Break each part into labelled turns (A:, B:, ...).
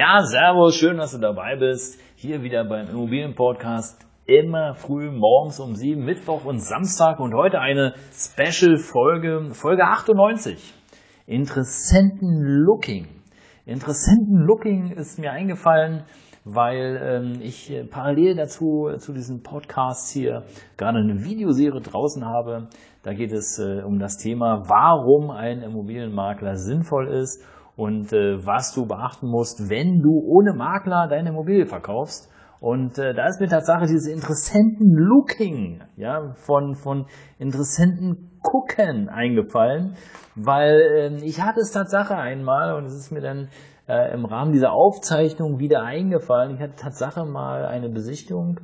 A: Ja, servus, schön, dass du dabei bist. Hier wieder beim Immobilienpodcast. Immer früh morgens um sieben, Mittwoch und Samstag und heute eine Special-Folge, Folge 98. Interessenten-Looking. Interessenten-Looking ist mir eingefallen, weil ähm, ich äh, parallel dazu, zu diesem Podcast hier, gerade eine Videoserie draußen habe. Da geht es äh, um das Thema, warum ein Immobilienmakler sinnvoll ist und äh, was du beachten musst, wenn du ohne Makler deine Immobilie verkaufst. Und äh, da ist mir Tatsache dieses Interessenten-Looking, ja, von, von Interessenten-Gucken eingefallen, weil äh, ich hatte es Tatsache einmal und es ist mir dann äh, im Rahmen dieser Aufzeichnung wieder eingefallen. Ich hatte Tatsache mal eine Besichtigung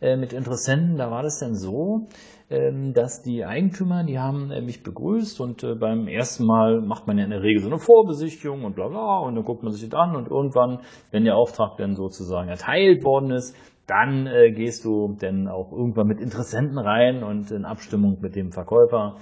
A: mit Interessenten, da war das dann so, ähm, dass die Eigentümer, die haben äh, mich begrüßt und äh, beim ersten Mal macht man ja in der Regel so eine Vorbesichtigung und bla bla und dann guckt man sich das an und irgendwann, wenn der Auftrag dann sozusagen erteilt worden ist, dann äh, gehst du dann auch irgendwann mit Interessenten rein und in Abstimmung mit dem Verkäufer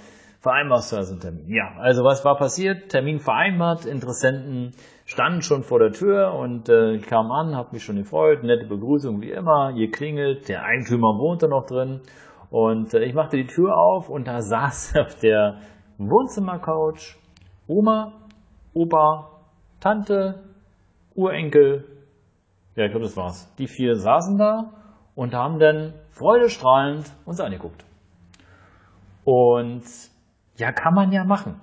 A: vereinbarst du also einen Termin. Ja, also was war passiert? Termin vereinbart, Interessenten standen schon vor der Tür und äh, ich kam an, habe mich schon gefreut, nette Begrüßung wie immer, hier klingelt, der Eigentümer wohnte noch drin und äh, ich machte die Tür auf und da saß auf der Wohnzimmercouch Oma, Opa, Tante, Urenkel. Ja, ich glaube, das war's. Die vier saßen da und haben dann freudestrahlend uns angeguckt. Und ja, kann man ja machen.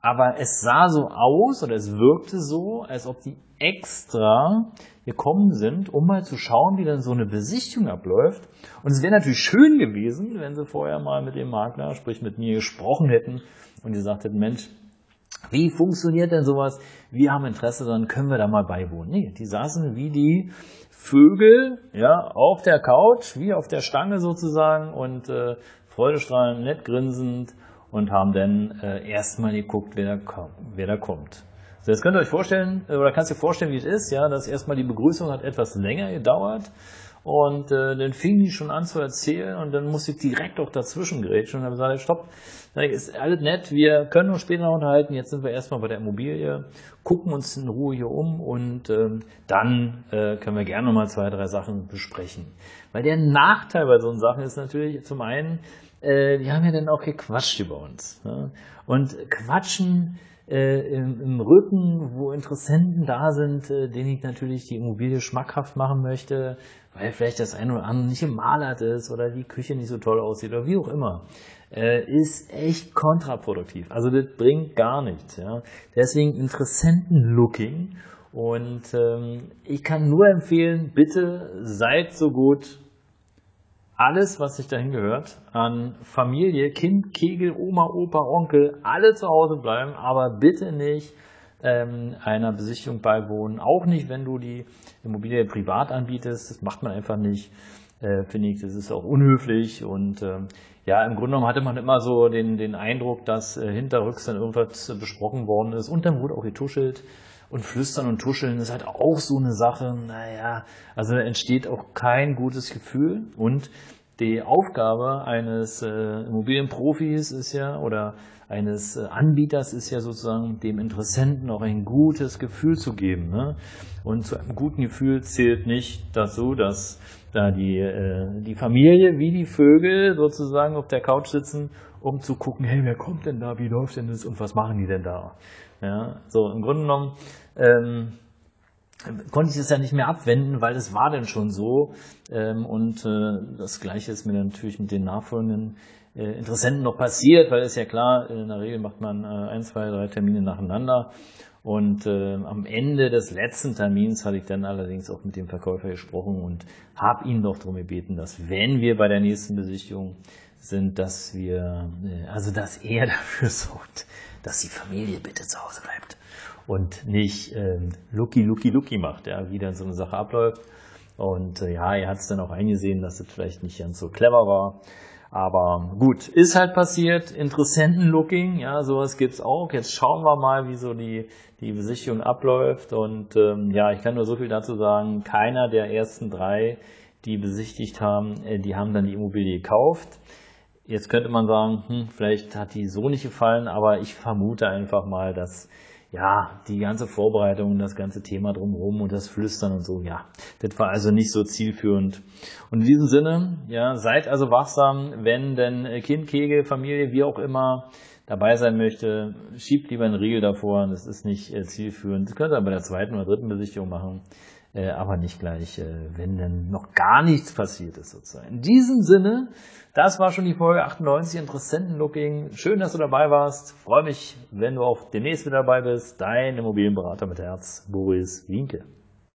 A: Aber es sah so aus oder es wirkte so, als ob die extra gekommen sind, um mal zu schauen, wie dann so eine Besichtigung abläuft. Und es wäre natürlich schön gewesen, wenn sie vorher mal mit dem Makler, sprich mit mir gesprochen hätten und gesagt hätten, Mensch, wie funktioniert denn sowas? Wir haben Interesse, dann können wir da mal beiwohnen. Nee, die saßen wie die Vögel, ja, auf der Couch, wie auf der Stange sozusagen und äh, freudestrahlend, nett grinsend und haben dann äh, erstmal geguckt, wer da, wer da kommt. So, jetzt könnt ihr euch vorstellen, äh, oder kannst dir vorstellen, wie es ist, ja, dass erstmal die Begrüßung hat etwas länger gedauert und äh, dann fing die schon an zu erzählen und dann musste ich direkt auch dazwischen gerätschen und habe gesagt, stopp, ist alles nett, wir können uns später noch unterhalten, jetzt sind wir erstmal bei der Immobilie, gucken uns in Ruhe hier um und ähm, dann äh, können wir gerne nochmal zwei, drei Sachen besprechen. Weil der Nachteil bei so Sachen ist natürlich zum einen, äh, die haben ja dann auch gequatscht über uns. Ne? Und quatschen äh, im, im, Rücken, wo Interessenten da sind, äh, denen ich natürlich die Immobilie schmackhaft machen möchte, weil vielleicht das eine oder andere nicht gemalert ist oder die Küche nicht so toll aussieht oder wie auch immer, äh, ist echt kontraproduktiv. Also das bringt gar nichts. Ja? Deswegen Interessenten-Looking. Und ähm, ich kann nur empfehlen, bitte seid so gut, alles, was sich dahin gehört, an Familie, Kind, Kegel, Oma, Opa, Onkel, alle zu Hause bleiben, aber bitte nicht ähm, einer Besichtigung beiwohnen. Auch nicht, wenn du die Immobilie privat anbietest. Das macht man einfach nicht. Äh, Finde ich, das ist auch unhöflich. Und ähm, ja, im Grunde genommen hatte man immer so den, den Eindruck, dass äh, hinterrücks dann irgendwas besprochen worden ist und dann wurde auch getuschelt. Und Flüstern und Tuscheln ist halt auch so eine Sache. Naja, also entsteht auch kein gutes Gefühl. Und die Aufgabe eines äh, Immobilienprofis ist ja, oder eines äh, Anbieters ist ja sozusagen dem Interessenten auch ein gutes Gefühl zu geben. Ne? Und zu einem guten Gefühl zählt nicht dazu, dass da die, äh, die Familie wie die Vögel sozusagen auf der Couch sitzen, um zu gucken, hey, wer kommt denn da, wie läuft denn das und was machen die denn da? Ja, so im Grunde genommen ähm, konnte ich es ja nicht mehr abwenden, weil es war denn schon so. Ähm, und äh, das Gleiche ist mir natürlich mit den nachfolgenden äh, Interessenten noch passiert, weil es ja klar, in der Regel macht man äh, ein, zwei, drei Termine nacheinander. Und äh, am Ende des letzten Termins hatte ich dann allerdings auch mit dem Verkäufer gesprochen und habe ihn doch darum gebeten, dass wenn wir bei der nächsten Besichtigung sind, dass wir, äh, also dass er dafür sorgt, dass die Familie bitte zu Hause bleibt und nicht ähm, Lucky, Lucky, Lucky macht, ja, wie dann so eine Sache abläuft. Und äh, ja, er hat es dann auch eingesehen, dass es vielleicht nicht ganz so clever war. Aber gut, ist halt passiert. Interessenten-Looking, ja, sowas gibt's auch. Jetzt schauen wir mal, wie so die, die Besichtigung abläuft. Und ähm, ja, ich kann nur so viel dazu sagen, keiner der ersten drei, die besichtigt haben, äh, die haben dann die Immobilie gekauft. Jetzt könnte man sagen, hm, vielleicht hat die so nicht gefallen, aber ich vermute einfach mal, dass ja, die ganze Vorbereitung, das ganze Thema drumherum und das Flüstern und so, ja, das war also nicht so zielführend. Und in diesem Sinne, ja, seid also wachsam, wenn denn Kind, Kegel, Familie, wie auch immer dabei sein möchte, schiebt lieber einen Riegel davor, das ist nicht äh, zielführend. Das könnt ihr bei der zweiten oder dritten Besichtigung machen, äh, aber nicht gleich, äh, wenn denn noch gar nichts passiert ist sozusagen. In diesem Sinne, das war schon die Folge 98 Interessenten-Looking. Schön, dass du dabei warst. Freue mich, wenn du auch demnächst wieder dabei bist. Dein Immobilienberater mit Herz, Boris Wienke.